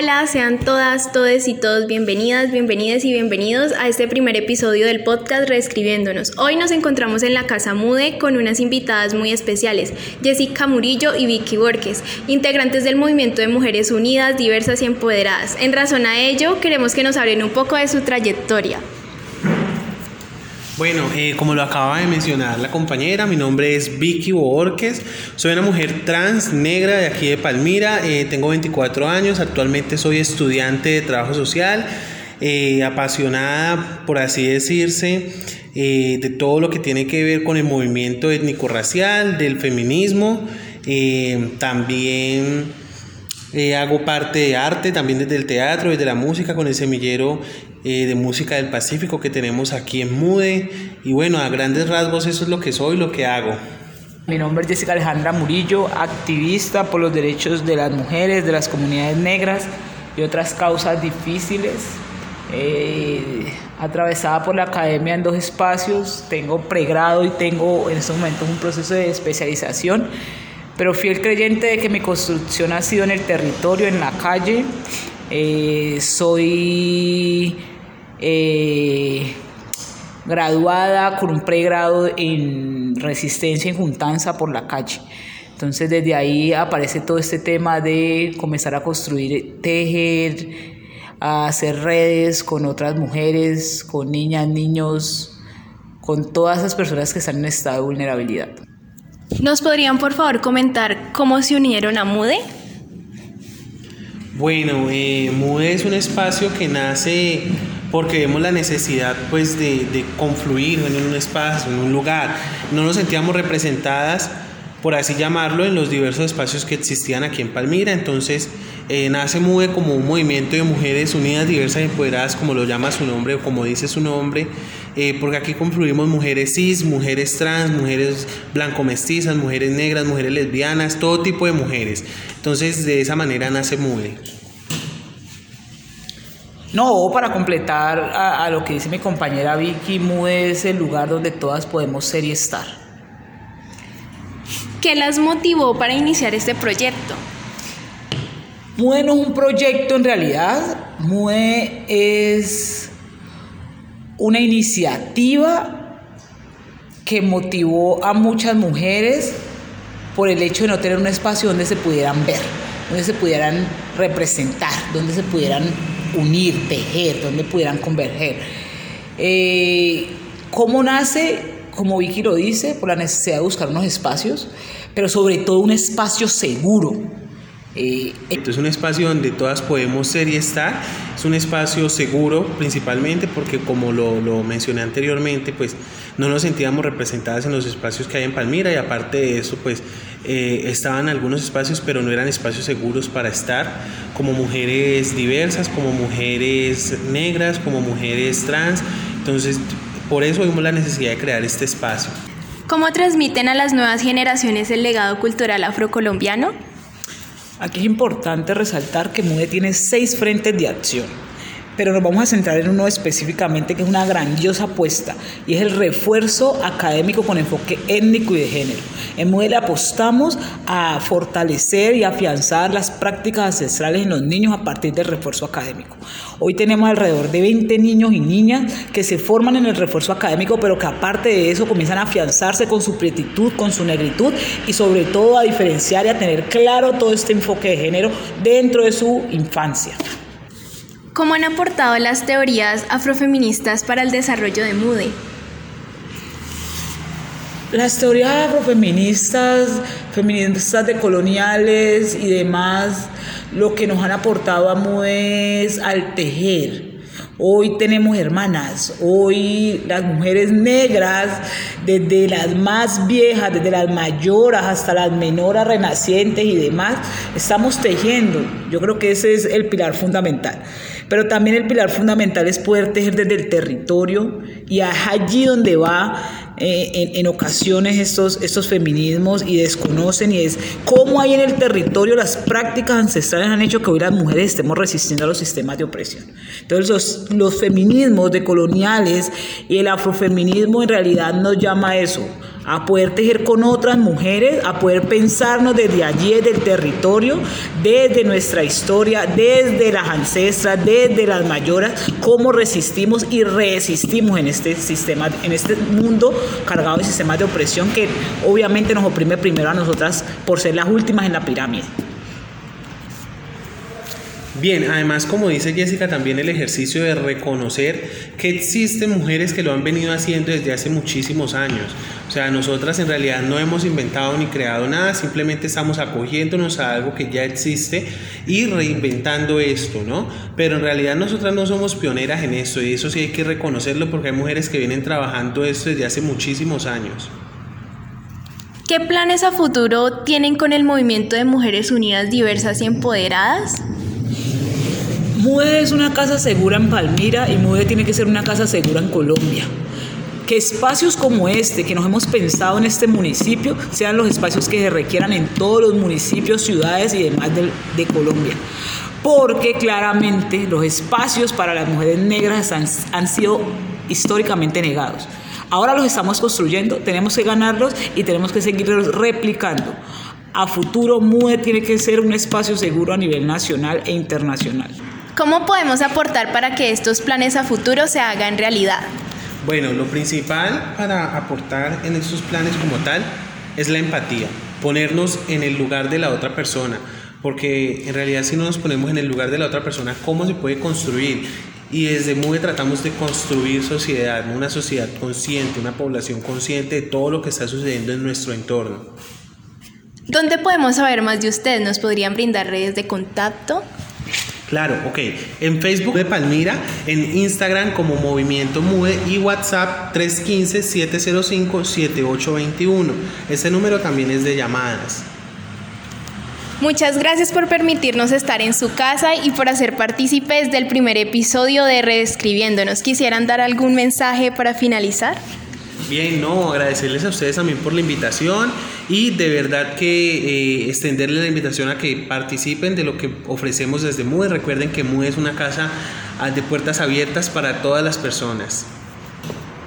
Hola, sean todas, todes y todos bienvenidas, bienvenidas y bienvenidos a este primer episodio del podcast Reescribiéndonos. Hoy nos encontramos en la Casa Mude con unas invitadas muy especiales, Jessica Murillo y Vicky Borges, integrantes del movimiento de mujeres unidas, diversas y empoderadas. En razón a ello, queremos que nos hablen un poco de su trayectoria. Bueno, eh, como lo acaba de mencionar la compañera, mi nombre es Vicky Borges, soy una mujer trans negra de aquí de Palmira, eh, tengo 24 años, actualmente soy estudiante de trabajo social, eh, apasionada, por así decirse, de todo lo que tiene que ver con el movimiento étnico-racial, del feminismo, también hago parte de arte, también desde el teatro, desde la música, con el semillero eh, de música del Pacífico que tenemos aquí en Mude. Y bueno, a grandes rasgos eso es lo que soy, lo que hago. Mi nombre es Jessica Alejandra Murillo, activista por los derechos de las mujeres, de las comunidades negras y otras causas difíciles. Eh, atravesada por la academia en dos espacios, tengo pregrado y tengo en estos momentos un proceso de especialización, pero fiel creyente de que mi construcción ha sido en el territorio, en la calle. Eh, soy eh, graduada con un pregrado en resistencia y juntanza por la calle. Entonces desde ahí aparece todo este tema de comenzar a construir, tejer, a hacer redes con otras mujeres, con niñas, niños, con todas esas personas que están en estado de vulnerabilidad. ¿Nos podrían por favor comentar cómo se unieron a MUDE? Bueno, eh, MUDE es un espacio que nace porque vemos la necesidad pues de, de, confluir en un espacio, en un lugar. No nos sentíamos representadas, por así llamarlo, en los diversos espacios que existían aquí en Palmira. Entonces eh, nace MUDE como un movimiento de mujeres unidas, diversas y empoderadas, como lo llama su nombre o como dice su nombre, eh, porque aquí confluimos mujeres cis, mujeres trans, mujeres blanco-mestizas, mujeres negras, mujeres lesbianas, todo tipo de mujeres. Entonces de esa manera nace MUDE. No, para completar a, lo que dice mi compañera Vicky, MUDE es el lugar donde todas podemos ser y estar. ¿Qué las motivó para iniciar este proyecto? MUDE no es un proyecto en realidad, MUDE es una iniciativa que motivó a muchas mujeres por el hecho de no tener un espacio donde se pudieran ver, donde se pudieran representar, donde se pudieran unir, tejer, donde pudieran converger. Eh, ¿Cómo nace? Como Vicky lo dice, por la necesidad de buscar unos espacios, pero sobre todo un espacio seguro. Eh, es un espacio donde todas podemos ser y estar, es un espacio seguro principalmente porque como lo, lo, mencioné anteriormente, pues no nos sentíamos representadas en los espacios que hay en Palmira y aparte de eso, pues eh, estaban algunos espacios, pero no eran espacios seguros para estar, como mujeres diversas, como mujeres negras, como mujeres trans. Entonces, por eso vimos la necesidad de crear este espacio. ¿Cómo transmiten a las nuevas generaciones el legado cultural afrocolombiano? Aquí es importante resaltar que MUDE tiene seis frentes de acción pero nos vamos a centrar en uno específicamente que es una grandiosa apuesta y es el refuerzo académico con enfoque étnico y de género. En MUDE apostamos a fortalecer y afianzar las prácticas ancestrales en los niños a partir del refuerzo académico. Hoy tenemos alrededor de 20 niños y niñas que se forman en el refuerzo académico, pero que aparte de eso comienzan a afianzarse con su pretitud, con su negritud y sobre todo a diferenciar y a tener claro todo este enfoque de género dentro de su infancia. ¿Cómo han aportado las teorías afrofeministas para el desarrollo de MUDE? Las teorías afrofeministas, feministas decoloniales y demás, lo que nos han aportado a MUDE es al tejer, Hoy tenemos hermanas, hoy las mujeres negras, desde las más viejas, desde las mayoras hasta las menoras renacientes y demás, estamos tejiendo. Yo creo que ese es el pilar fundamental. Pero también el pilar fundamental es poder tejer desde el territorio y es allí donde va eh, en, ocasiones estos, estos feminismos y desconocen y es cómo hay en el territorio las prácticas ancestrales han hecho que hoy las mujeres estemos resistiendo a los sistemas de opresión. Entonces los, los feminismos decoloniales y el afrofeminismo en realidad nos llama a eso, a poder tejer con otras mujeres, a poder pensarnos desde allí, desde el territorio, desde nuestra historia, desde las ancestras, desde las mayoras, cómo resistimos y resistimos en este sistema, en este mundo cargado de sistemas de opresión que obviamente nos oprime primero a nosotras por ser las últimas en la pirámide. Bien, además como dice Jessica, también el ejercicio de reconocer que existen mujeres que lo han venido haciendo desde hace muchísimos años. O sea, nosotras en realidad no hemos inventado ni creado nada, simplemente estamos acogiéndonos a algo que ya existe y reinventando esto, ¿no? Pero en realidad nosotras no somos pioneras en esto y eso sí hay que reconocerlo porque hay mujeres que vienen trabajando esto desde hace muchísimos años. ¿Qué planes a futuro tienen con el movimiento de Mujeres Unidas Diversas y Empoderadas? MUDE es una casa segura en Palmira y MUDE tiene que ser una casa segura en Colombia. Que espacios como este, que nos hemos pensado en este municipio, sean los espacios que se requieran en todos los municipios, ciudades y demás de, Colombia. Porque claramente los espacios para las mujeres negras han, han sido históricamente negados. Ahora los estamos construyendo, tenemos que ganarlos y tenemos que seguirlos replicando. A futuro, MUDE tiene que ser un espacio seguro a nivel nacional e internacional. ¿Cómo podemos aportar para que estos planes a futuro se hagan realidad? Bueno, lo principal para aportar en estos planes como tal es la empatía, ponernos en el lugar de la otra persona, porque en realidad si no nos ponemos en el lugar de la otra persona, ¿cómo se puede construir? Y desde MUVE tratamos de construir sociedad, una sociedad consciente, una población consciente de todo lo que está sucediendo en nuestro entorno. ¿Dónde podemos saber más de usted? ¿Nos podrían brindar redes de contacto? Claro, ok. En Facebook de Palmira, en Instagram como Movimiento MUDE y WhatsApp 315-705-7821. Ese número también es de llamadas. Muchas gracias por permitirnos estar en su casa y por hacer partícipes del primer episodio de Reescribiéndonos. ¿Quisieran dar algún mensaje para finalizar? Bien, no, agradecerles a ustedes también por la invitación y de verdad que eh, extenderles la invitación a que participen de lo que ofrecemos desde MUDE. Recuerden que MUDE es una casa ah, de puertas abiertas para todas las personas.